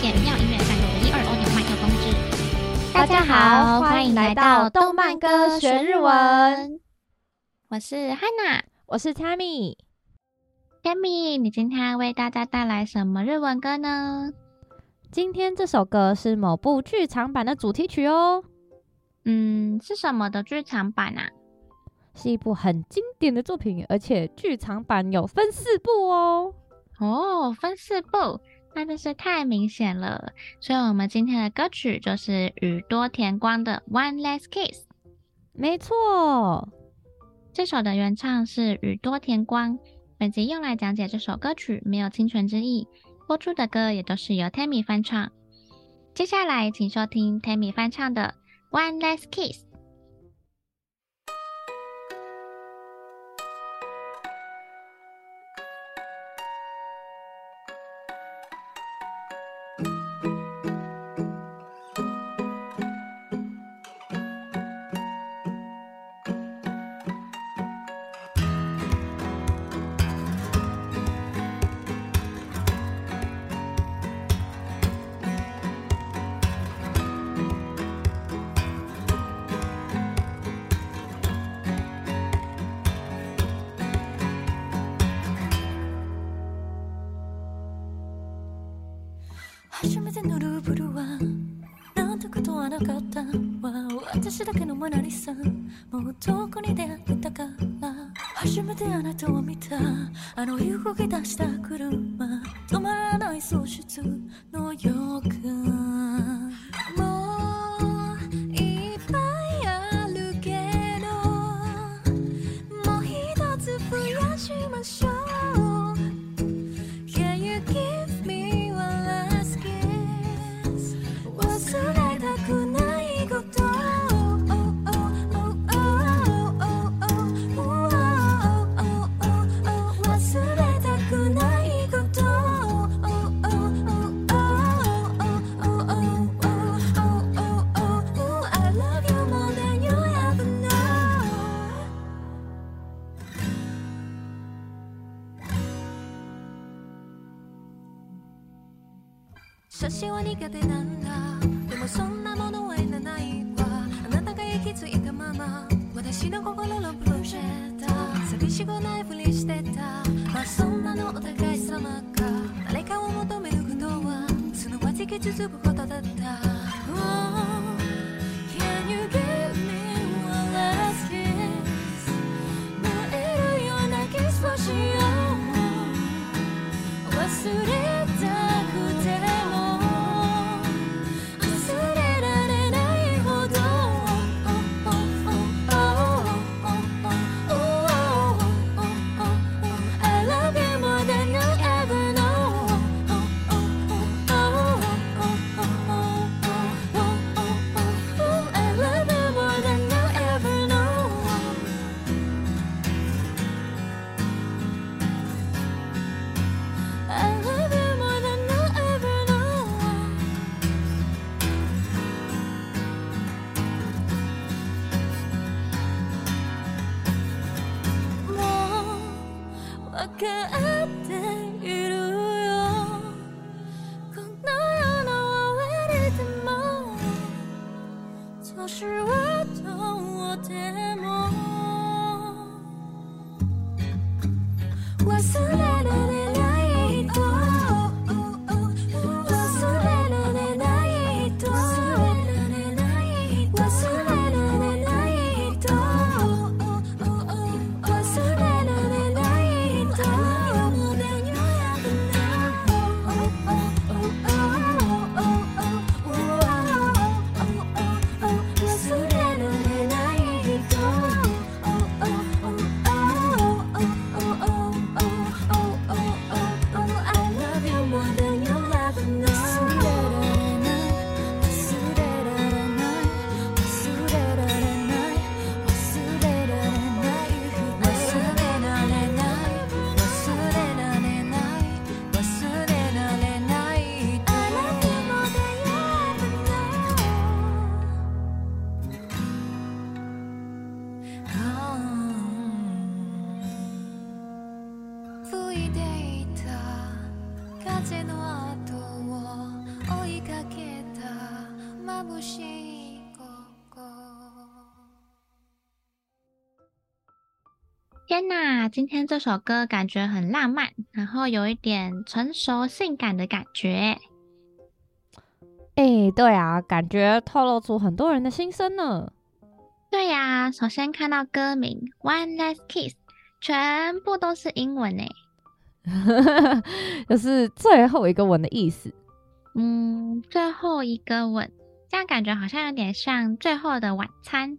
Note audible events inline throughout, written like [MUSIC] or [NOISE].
谢荣耀音乐赞助的一二欧牛麦克风之。大家好，欢迎来到动漫歌学日文。我是 Hana，我是 Tammy。Tammy，你今天为大家带来什么日文歌呢？今天这首歌是某部剧场版的主题曲哦。嗯，是什么的剧场版啊？是一部很经典的作品，而且剧场版有分四部哦。哦，分四部，那真是太明显了。所以，我们今天的歌曲就是宇多田光的《One Last Kiss》。没错，这首的原唱是宇多田光。本集用来讲解这首歌曲，没有清纯之意。播出的歌也都是由 Tammy 翻唱。接下来，请收听 Tammy 翻唱的《One Last Kiss》。のルーブルはなんてことはなかった。わ私だけのマナリさんもうどこに出会ったから。初めてあなたを見た。あの動き出した車。止まらない喪失の予感分かっている天呐，今天这首歌感觉很浪漫，然后有一点成熟性感的感觉。哎、欸，对啊，感觉透露出很多人的心声呢。对呀、啊，首先看到歌名《One Last Kiss》，全部都是英文呢，[LAUGHS] 就是最后一个吻的意思。嗯，最后一个吻，这样感觉好像有点像最后的晚餐。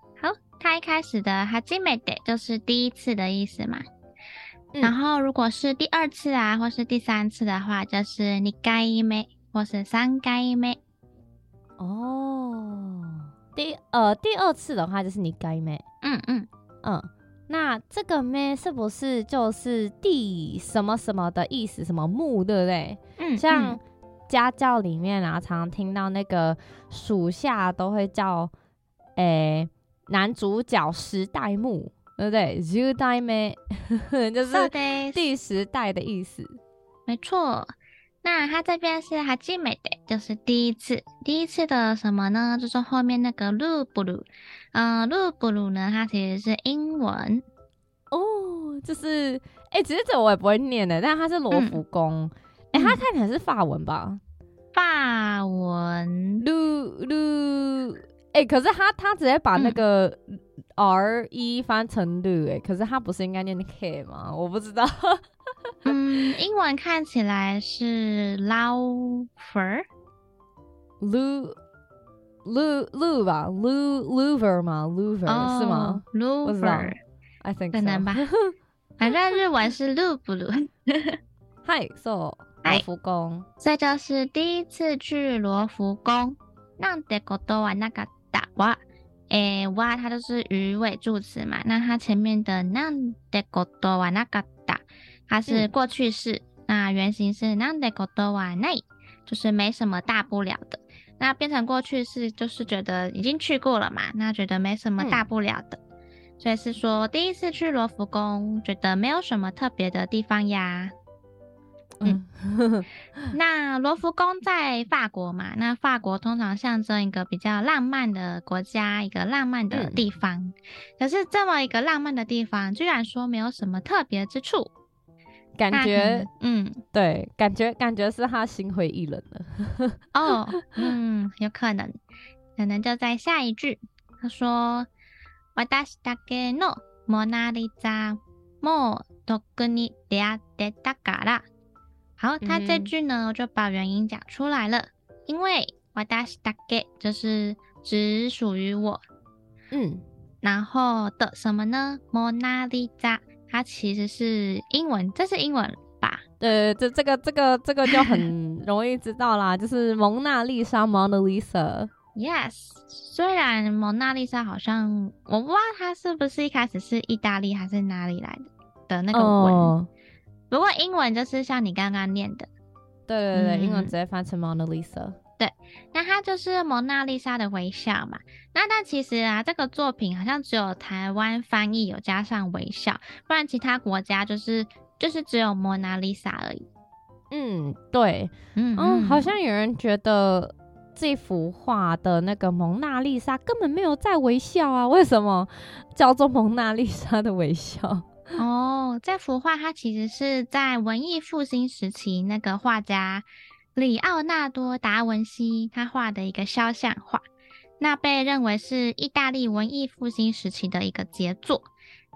它一开始的はじめて就是第一次的意思嘛，嗯、然后如果是第二次啊，或是第三次的话，就是二回目或是三回目。哦，第呃第二次的话就是二回目。嗯嗯嗯，那这个咩是不是就是第什么什么的意思？什么目对不对？嗯，像家教里面啊，常常听到那个属下都会叫诶。欸 男主角十代目，对不对？十代目[LAUGHS] 就是第十代的意思。没错，那他这边是はじめて，就是第一次。第一次的什么呢？就是后面那个ルブル。嗯，ルブル呢，它其实是英文哦。就是，哎、欸，其实这我也不会念的，但是它是罗浮宫。哎、嗯，它、欸、看起来是法文吧？法文，鲁鲁。 哎、欸，可是他他直接把那个 R E 翻成 Lu，哎，可是他不是应该念 K 吗？我不知道。嗯，英文看起来是 Laufer，Lu Lu Lu 吧，Lu Luver 吗？Luver、oh, 是吗？Luver，I think 可能吧。[LAUGHS] 反正日文是 Lublu。Hi，so [LAUGHS] 罗浮宫，这就是第一次去罗浮宫。なんてことはなかっ た。哇，诶，哇，它都是语尾助词嘛。那它前面的なんてことはなかった，它是过去式。嗯、那原型是なんてことはない，就是没什么大不了的。那变成过去式，就是觉得已经去过了嘛，那觉得没什么大不了的。嗯、所以是说第一次去罗浮宫，觉得没有什么特别的地方呀。 嗯，[LAUGHS] 那罗浮宫在法国嘛？那法国通常象征一个比较浪漫的国家，一个浪漫的地方。嗯、可是这么一个浪漫的地方，居然说没有什么特别之处，感觉，嗯，对，感觉感觉是他心灰意冷了。[LAUGHS] 哦，嗯，有可能，可能就在下一句，他说：“私だけのモナリザも特に出会ってたから。” 好，他这句呢，我就把原因讲出来了。嗯、因为私だけ就是只属于我，嗯，然后的什么呢？モナリザ，它其实是英文，这是英文吧？对，这这个这个这个就很[LAUGHS] 容易知道啦，就是蒙娜丽莎 （Mona Lisa）。Yes，虽然蒙娜丽莎好像我不知道它是不是一开始是意大利还是哪里来的的那个文。哦 不过英文就是像你刚刚念的，对对对，嗯、英文直接翻成 Mona Lisa。对，那它就是蒙娜丽莎的微笑嘛。那但其实啊，这个作品好像只有台湾翻译有加上微笑，不然其他国家就是就是只有蒙娜丽莎而已。嗯，对，嗯嗯，好像有人觉得这幅画的那个蒙娜丽莎根本没有在微笑啊？为什么叫做蒙娜丽莎的微笑？哦，这幅画它其实是在文艺复兴时期那个画家里奥纳多·达文西他画的一个肖像画，那被认为是意大利文艺复兴时期的一个杰作。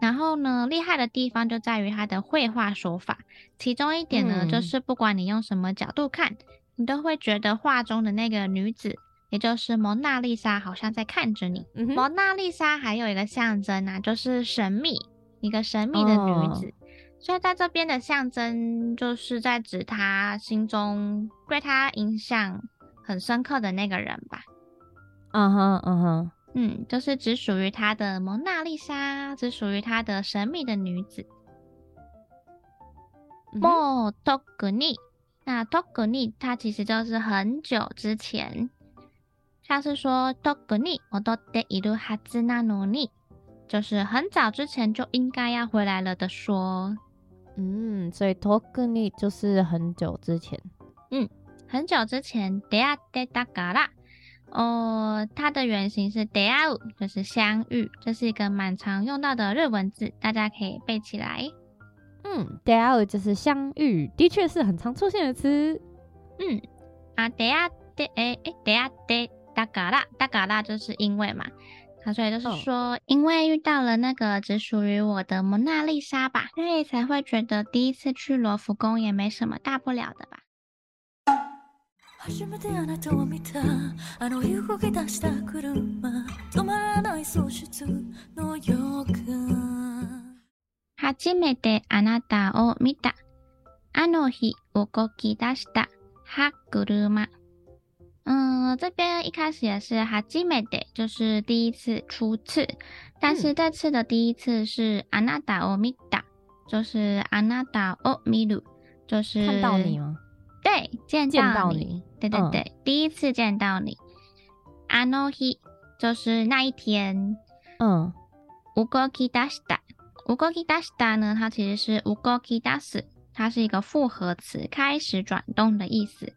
然后呢，厉害的地方就在于他的绘画手法，其中一点呢，嗯、就是不管你用什么角度看，你都会觉得画中的那个女子，也就是蒙娜丽莎，好像在看着你。嗯、蒙娜丽莎还有一个象征啊，就是神秘。一个神秘的女子，哦、所以在这边的象征就是在指他心中对他印象很深刻的那个人吧。嗯哼，嗯哼，嗯，就是只属于他的蒙娜丽莎，只属于他的神秘的女子。莫托格尼，那托格尼它其实就是很久之前，像是说托格尼，我都得一路哈兹那努尼，就是很早之前就应该要回来了的说。嗯，所以托格尼就是很久之前。嗯，很久之前，出会ってたから。哦，它的原型是出会う，就是相遇，这是一个蛮常用到的日文字，大家可以背起来。嗯，出会う就是相遇，的确是很常出现的词。嗯，啊，出会って诶诶，出会ってたから，だから就是因为嘛， 他所以就是说，哦、因为遇到了那个只属于我的蒙娜丽莎吧，所以才会觉得第一次去罗浮宫也没什么大不了的吧。初めてあなたを见た。あの日动き出した歯车。 嗯，这边一开始也是初めて，就是第一次、初次。但是这次的第一次是あなたを见た，就是あなたを见る，就是看到你吗？对，见到你。见到你。对对对，嗯、第一次见到你。あの日就是那一天。嗯。动き出した。动き出した呢，它其实是动き出す，它是一个复合词，开始转动的意思。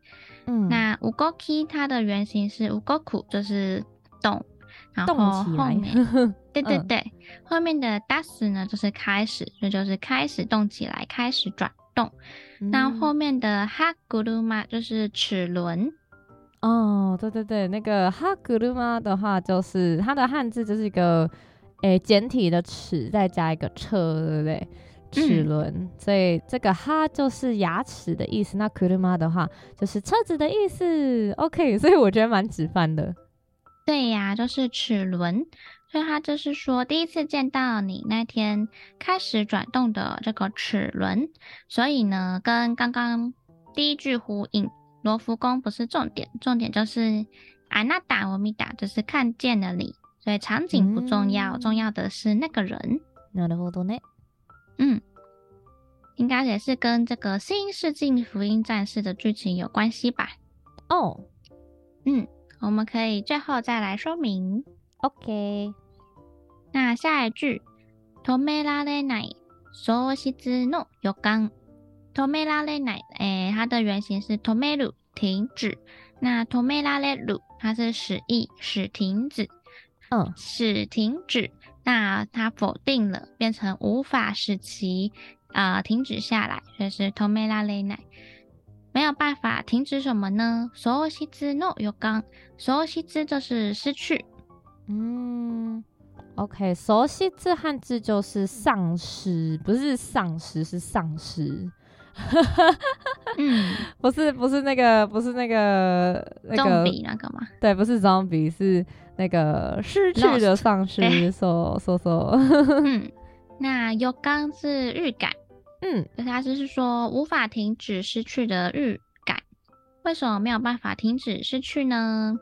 嗯，那动き它的原型是动く，就是动，然后后面，[LAUGHS] 对对对，嗯、后面的出す呢就是开始，所以就是开始动起来，开始转动。那、嗯、后面的歯车就是齿轮。哦，对对对，那个歯车的话，就是它的汉字就是一个。诶，简体的齿再加一个车，对不对？ 齿轮，嗯、所以这个哈就是牙齿的意思。那车的话就是车子的意思。OK，[LAUGHS] 所以我觉得蛮直翻的。对呀，就是齿轮。所以他就是说，第一次见到你那天开始转动的这个齿轮。所以呢，跟刚刚第一句呼应，罗浮宫不是重点，重点就是あなたを见た，就是看见了你。对，场景不重要，嗯、重要的是那个人。なるほどね。 嗯，应该也是跟这个新《新世纪福音战士》的剧情有关系吧？哦，嗯，我们可以最后再来说明。OK，那下一句，止められない丧失の予感。止められない，哎，它的原型是止める，停止。那止められる，它是使役，使停止。嗯，使停止， 那它否定了，变成无法使其啊、呃、停止下来，所以是止められない，没有办法停止什么呢？丧失の予感，丧失就是失去。嗯，OK，丧失汉字就是丧失，不是丧失，是丧失。 嗯，[LAUGHS] 不是，不是那个，不是那个那个那个吗？对，不是 zombie，是。那个失去的丧失，说说说，嗯，那予感是预感，嗯，他就是说无法停止失去的预感。为什么没有办法停止失去呢？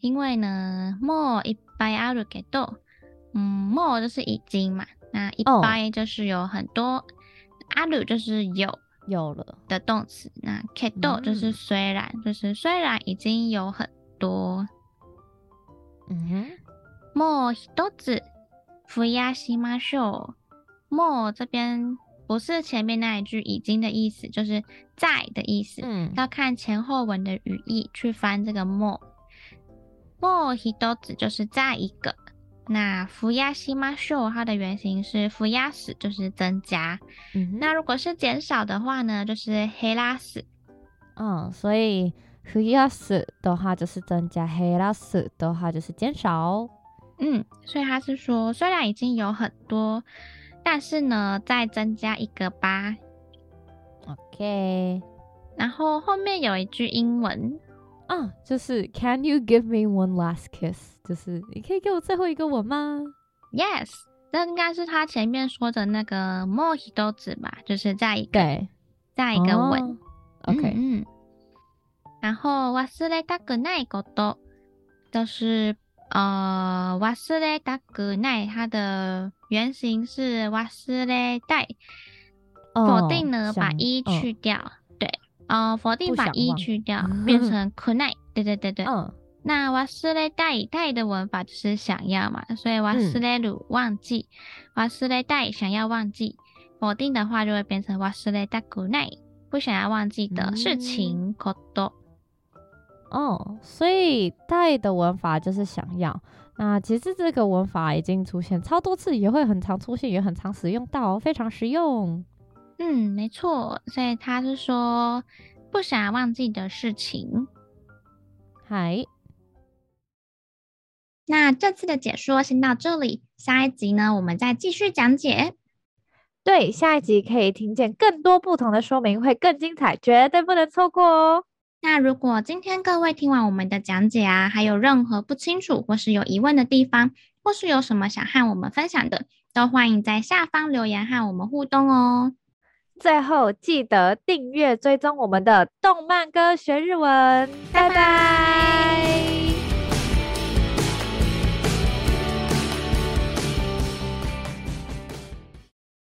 因为呢，もういっぱいあるけど，嗯，もう就是已经嘛，那いっぱい就是有很多，ある、oh. 就是有有了的动词，那けど就是虽然，嗯、就是虽然已经有很多，嗯哼，もう一つ増やしましょう。もう这边不是前面那一句已经的意思，就是在的意思，嗯，要看前后文的语义去翻这个もう。 もう一つ就是再一个，那増やしましょう它的原型是増やす，就是增加。嗯哼，那如果是减少的话呢，就是减らす。嗯，所以増やす的话就是增加，减らす的话就是减少。嗯，所以他是说，虽然已经有很多，但是呢，再增加一个吧。OK， 然后后面有一句英文 啊，就是 Can you give me one last kiss？就是你可以给我最后一个吻吗？Yes，这应该是他前面说的那个もうひとつ吧，就是再一个，对再一个吻。Oh, OK，嗯。然后忘れたくないこと，就是呃忘れたくない，它的原型是忘れたい，否定呢把一去掉，哦、对， 呃否定把一去掉，变成くない，对对对对。嗯。那忘れたいたい的文法就是想要嘛，所以忘れる忘记，忘れたい想要忘记，否定的话就会变成忘れたくない，不想要忘记的事情，こと。嗯哦，所以带的文法就是想要。那其实这个文法已经出现超多次，也会很常出现，也很常使用到，非常实用。 嗯，没错。所以他是说不想忘记的事情。嗨，那这次的解说先到这里，下一集呢，我们再继续讲解。对，下一集可以听见更多不同的说明，会更精彩，绝对不能错过哦。那如果今天各位听完我们的讲解啊，还有任何不清楚或是有疑问的地方，或是有什么想和我们分享的，都欢迎在下方留言和我们互动哦。最后记得订阅追踪我们的动漫歌学日文，拜拜。拜拜。